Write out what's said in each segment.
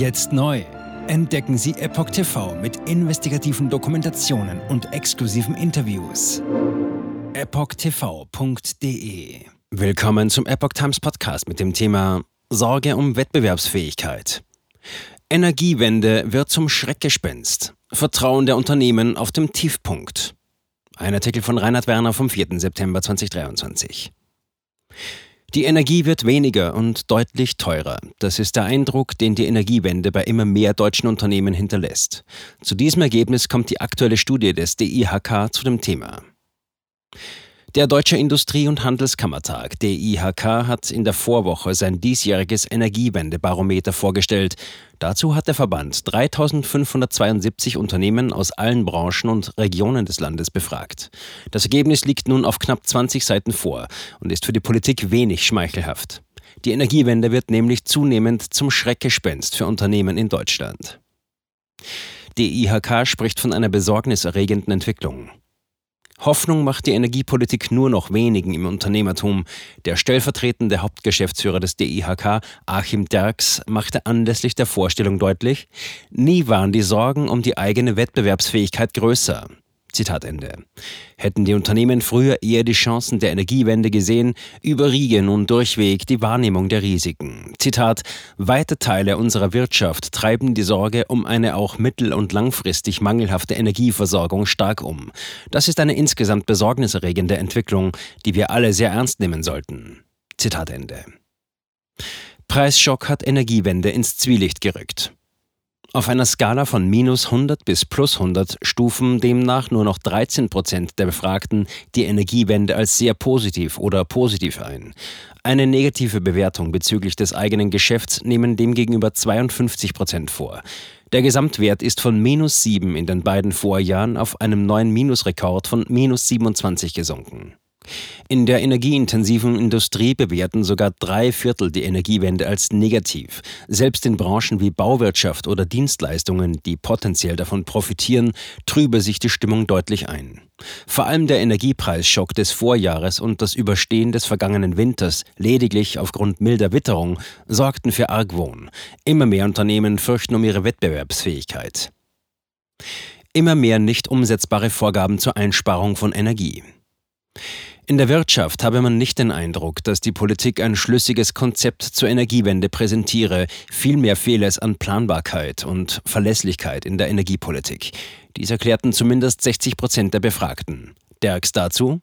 Jetzt neu. Entdecken Sie Epoch TV mit investigativen Dokumentationen und exklusiven Interviews. EpochTV.de Willkommen zum Epoch Times Podcast mit dem Thema Sorge um Wettbewerbsfähigkeit. Energiewende wird zum Schreckgespenst. Vertrauen der Unternehmen auf dem Tiefpunkt. Ein Artikel von Reinhard Werner vom 4. September 2023. Die Energie wird weniger und deutlich teurer. Das ist der Eindruck, den die Energiewende bei immer mehr deutschen Unternehmen hinterlässt. Zu diesem Ergebnis kommt die aktuelle Studie des DIHK zu dem Thema. Der Deutsche Industrie- und Handelskammertag, DIHK, hat in der Vorwoche sein diesjähriges Energiewendebarometer vorgestellt. Dazu hat der Verband 3572 Unternehmen aus allen Branchen und Regionen des Landes befragt. Das Ergebnis liegt nun auf knapp 20 Seiten vor und ist für die Politik wenig schmeichelhaft. Die Energiewende wird nämlich zunehmend zum Schreckgespenst für Unternehmen in Deutschland. Die IHK spricht von einer besorgniserregenden Entwicklung. Hoffnung macht die Energiepolitik nur noch wenigen im Unternehmertum. Der stellvertretende Hauptgeschäftsführer des DIHK, Achim Derks, machte anlässlich der Vorstellung deutlich, nie waren die Sorgen um die eigene Wettbewerbsfähigkeit größer. Zitat Ende. Hätten die Unternehmen früher eher die Chancen der Energiewende gesehen, überriege nun durchweg die Wahrnehmung der Risiken. Zitat: Weite Teile unserer Wirtschaft treiben die Sorge um eine auch mittel- und langfristig mangelhafte Energieversorgung stark um. Das ist eine insgesamt besorgniserregende Entwicklung, die wir alle sehr ernst nehmen sollten. Zitat Ende. Preisschock hat Energiewende ins Zwielicht gerückt. Auf einer Skala von minus 100 bis plus 100 stufen demnach nur noch 13 Prozent der Befragten die Energiewende als sehr positiv oder positiv ein. Eine negative Bewertung bezüglich des eigenen Geschäfts nehmen demgegenüber 52 Prozent vor. Der Gesamtwert ist von minus 7 in den beiden Vorjahren auf einem neuen Minusrekord von minus 27 gesunken. In der energieintensiven Industrie bewerten sogar drei Viertel die Energiewende als negativ. Selbst in Branchen wie Bauwirtschaft oder Dienstleistungen, die potenziell davon profitieren, trübe sich die Stimmung deutlich ein. Vor allem der Energiepreisschock des Vorjahres und das Überstehen des vergangenen Winters, lediglich aufgrund milder Witterung, sorgten für Argwohn. Immer mehr Unternehmen fürchten um ihre Wettbewerbsfähigkeit. Immer mehr nicht umsetzbare Vorgaben zur Einsparung von Energie. In der Wirtschaft habe man nicht den Eindruck, dass die Politik ein schlüssiges Konzept zur Energiewende präsentiere. Vielmehr fehle es an Planbarkeit und Verlässlichkeit in der Energiepolitik. Dies erklärten zumindest 60 Prozent der Befragten. Derks dazu?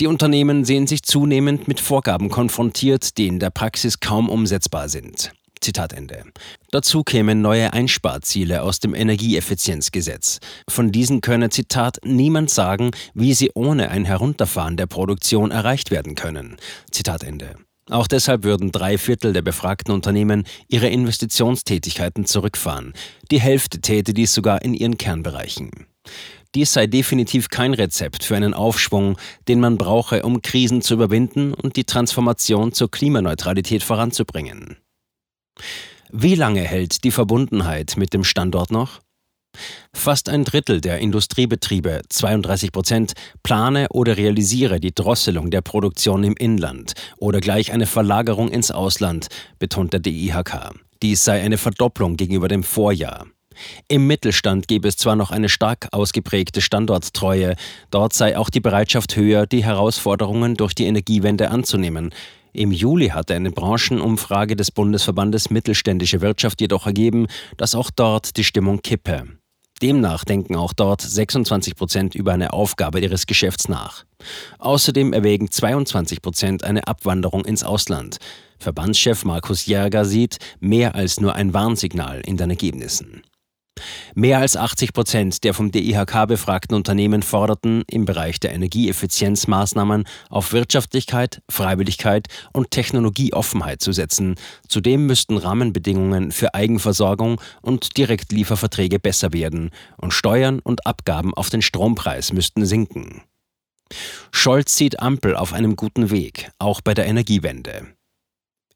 Die Unternehmen sehen sich zunehmend mit Vorgaben konfrontiert, die in der Praxis kaum umsetzbar sind. Zitat Ende. Dazu kämen neue Einsparziele aus dem Energieeffizienzgesetz. Von diesen könne, Zitat, niemand sagen, wie sie ohne ein Herunterfahren der Produktion erreicht werden können. Zitat Ende. Auch deshalb würden drei Viertel der befragten Unternehmen ihre Investitionstätigkeiten zurückfahren. Die Hälfte täte dies sogar in ihren Kernbereichen. Dies sei definitiv kein Rezept für einen Aufschwung, den man brauche, um Krisen zu überwinden und die Transformation zur Klimaneutralität voranzubringen. Wie lange hält die Verbundenheit mit dem Standort noch? Fast ein Drittel der Industriebetriebe, 32 Prozent, plane oder realisiere die Drosselung der Produktion im Inland oder gleich eine Verlagerung ins Ausland, betont der DIHK. Dies sei eine Verdopplung gegenüber dem Vorjahr. Im Mittelstand gebe es zwar noch eine stark ausgeprägte Standorttreue, dort sei auch die Bereitschaft höher, die Herausforderungen durch die Energiewende anzunehmen. Im Juli hatte eine Branchenumfrage des Bundesverbandes Mittelständische Wirtschaft jedoch ergeben, dass auch dort die Stimmung kippe. Demnach denken auch dort 26 Prozent über eine Aufgabe ihres Geschäfts nach. Außerdem erwägen 22 Prozent eine Abwanderung ins Ausland. Verbandschef Markus Jäger sieht mehr als nur ein Warnsignal in den Ergebnissen. Mehr als 80 Prozent der vom DIHK befragten Unternehmen forderten im Bereich der Energieeffizienzmaßnahmen auf Wirtschaftlichkeit, Freiwilligkeit und Technologieoffenheit zu setzen. Zudem müssten Rahmenbedingungen für Eigenversorgung und Direktlieferverträge besser werden und Steuern und Abgaben auf den Strompreis müssten sinken. Scholz sieht Ampel auf einem guten Weg, auch bei der Energiewende.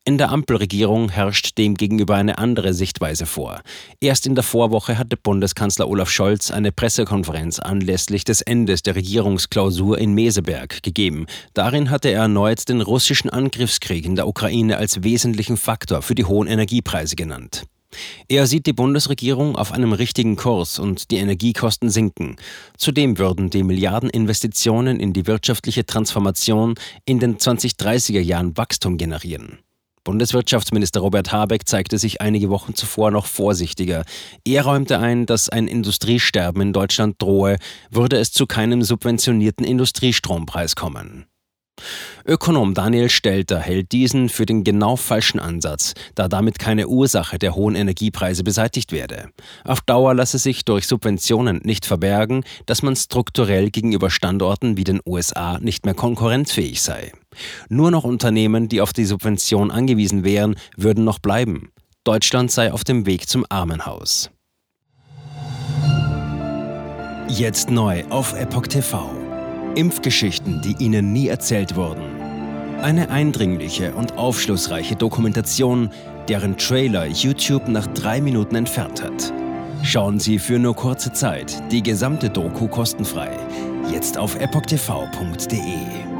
In der Ampelregierung herrscht demgegenüber eine andere Sichtweise vor. Erst in der Vorwoche hatte Bundeskanzler Olaf Scholz eine Pressekonferenz anlässlich des Endes der Regierungsklausur in Meseberg gegeben. Darin hatte er erneut den russischen Angriffskrieg in der Ukraine als wesentlichen Faktor für die hohen Energiepreise genannt. Er sieht die Bundesregierung auf einem richtigen Kurs und die Energiekosten sinken. Zudem würden die Milliardeninvestitionen in die wirtschaftliche Transformation in den 2030er Jahren Wachstum generieren. Bundeswirtschaftsminister Robert Habeck zeigte sich einige Wochen zuvor noch vorsichtiger. Er räumte ein, dass ein Industriesterben in Deutschland drohe, würde es zu keinem subventionierten Industriestrompreis kommen. Ökonom Daniel Stelter hält diesen für den genau falschen Ansatz, da damit keine Ursache der hohen Energiepreise beseitigt werde. Auf Dauer lasse sich durch Subventionen nicht verbergen, dass man strukturell gegenüber Standorten wie den USA nicht mehr konkurrenzfähig sei. Nur noch Unternehmen, die auf die Subvention angewiesen wären, würden noch bleiben. Deutschland sei auf dem Weg zum Armenhaus. Jetzt neu auf Epoch TV. Impfgeschichten, die Ihnen nie erzählt wurden. Eine eindringliche und aufschlussreiche Dokumentation, deren Trailer YouTube nach drei Minuten entfernt hat. Schauen Sie für nur kurze Zeit die gesamte Doku kostenfrei. Jetzt auf epochtv.de.